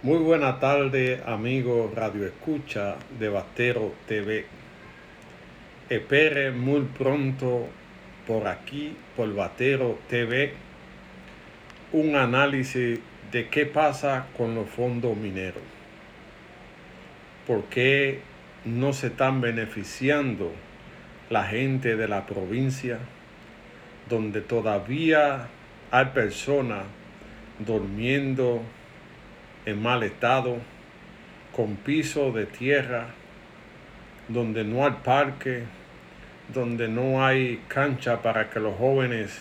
Muy buena tarde, amigo Radio Escucha de Batero TV. Espere muy pronto por aquí, por Batero TV, un análisis de qué pasa con los fondos mineros. ¿Por qué no se están beneficiando la gente de la provincia, donde todavía hay personas durmiendo en mal estado, con piso de tierra, donde no hay parque, donde no hay cancha para que los jóvenes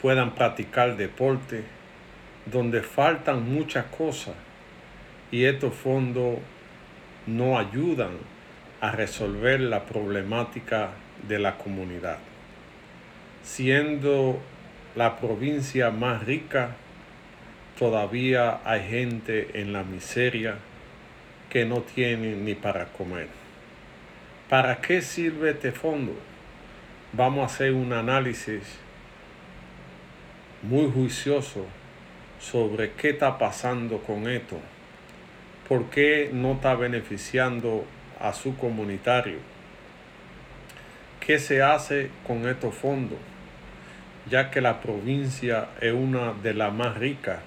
puedan practicar deporte, donde faltan muchas cosas y estos fondos no ayudan a resolver la problemática de la comunidad. Siendo la provincia más rica todavía hay gente en la miseria que no tiene ni para comer. ¿Para qué sirve este fondo? Vamos a hacer un análisis muy juicioso sobre qué está pasando con esto, por qué no está beneficiando a su comunitario, qué se hace con estos fondos, ya que la provincia es una de las más ricas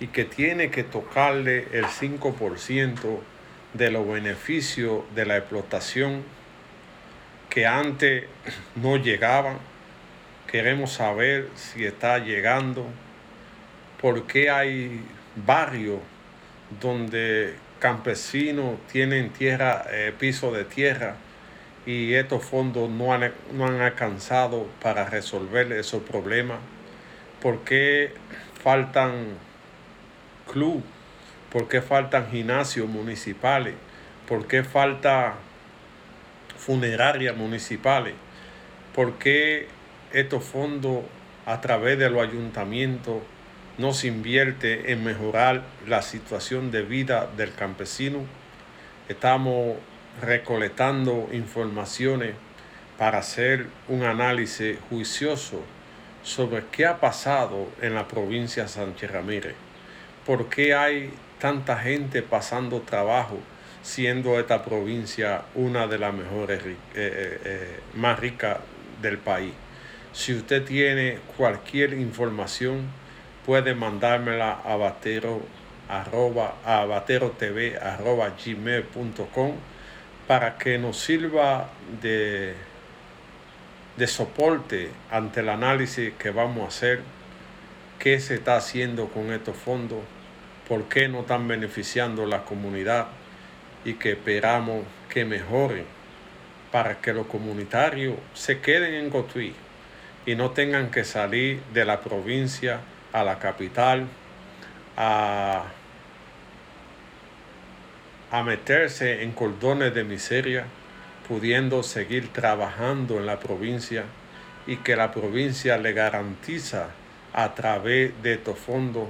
y que tiene que tocarle el 5% de los beneficios de la explotación que antes no llegaban. Queremos saber si está llegando, por qué hay barrios donde campesinos tienen tierra, eh, piso de tierra y estos fondos no han, no han alcanzado para resolver esos problemas, por qué faltan club? ¿Por qué faltan gimnasios municipales? ¿Por qué falta funerarias municipales? ¿Por qué estos fondos a través de los ayuntamientos no se invierte en mejorar la situación de vida del campesino? Estamos recolectando informaciones para hacer un análisis juicioso sobre qué ha pasado en la provincia de Sánchez Ramírez por qué hay tanta gente pasando trabajo siendo esta provincia una de las mejores, eh, eh, eh, más ricas del país. Si usted tiene cualquier información, puede mandármela a batero arroba, arroba gmail.com para que nos sirva de, de soporte ante el análisis que vamos a hacer, qué se está haciendo con estos fondos por qué no están beneficiando la comunidad y que esperamos que mejoren para que los comunitarios se queden en Cotuí y no tengan que salir de la provincia a la capital a, a meterse en cordones de miseria, pudiendo seguir trabajando en la provincia y que la provincia le garantiza a través de estos fondos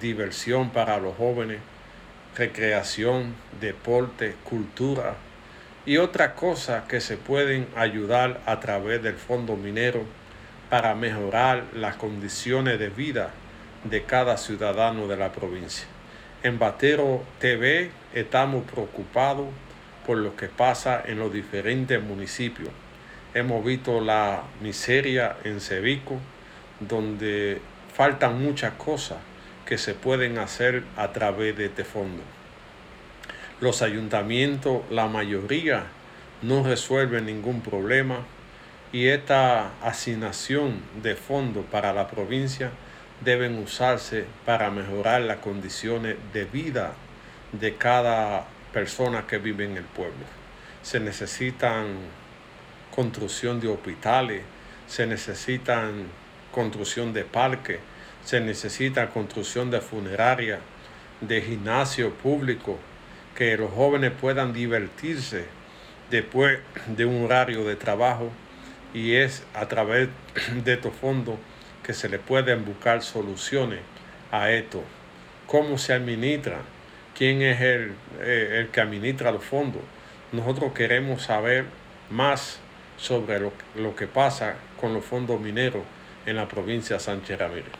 diversión para los jóvenes, recreación, deporte, cultura y otras cosas que se pueden ayudar a través del fondo minero para mejorar las condiciones de vida de cada ciudadano de la provincia. En Batero TV estamos preocupados por lo que pasa en los diferentes municipios. Hemos visto la miseria en Cevico, donde faltan muchas cosas que se pueden hacer a través de este fondo. Los ayuntamientos, la mayoría, no resuelven ningún problema y esta asignación de fondos para la provincia deben usarse para mejorar las condiciones de vida de cada persona que vive en el pueblo. Se necesitan construcción de hospitales, se necesitan construcción de parques, se necesita construcción de funeraria, de gimnasio público, que los jóvenes puedan divertirse después de un horario de trabajo y es a través de estos fondos que se le pueden buscar soluciones a esto. ¿Cómo se administra? ¿Quién es el, eh, el que administra los fondos? Nosotros queremos saber más sobre lo, lo que pasa con los fondos mineros en la provincia de Sánchez Ramírez.